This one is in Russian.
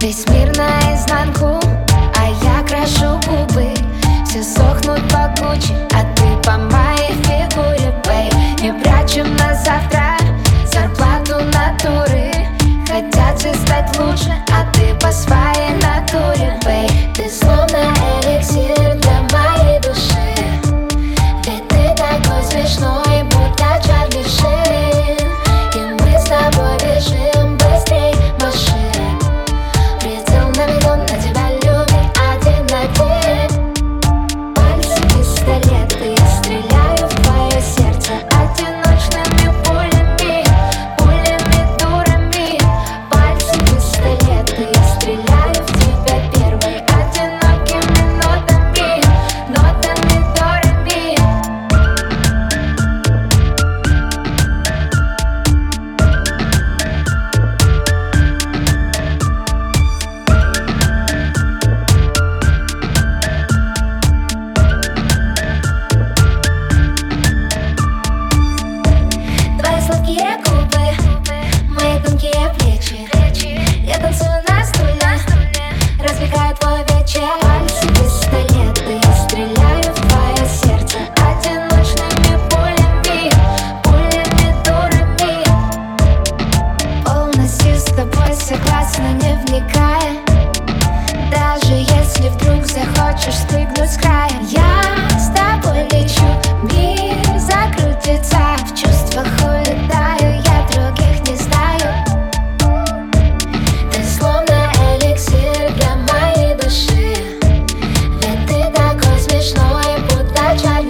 Весь мир наизнанку, а я крашу губы. Все сохнут по куче, а ты по моей фигуре, бэй Не прячем на завтра зарплату натуры. Хотят все стать лучше, а ты по своей натуре, бэй Ты злой согласна, не вникая. Даже если вдруг захочешь спрыгнуть с края. Я с тобой лечу, мир закрутится. В чувствах улетаю, я других не знаю. Ты словно эликсир для моей души. Ведь ты такой смешной, будто чай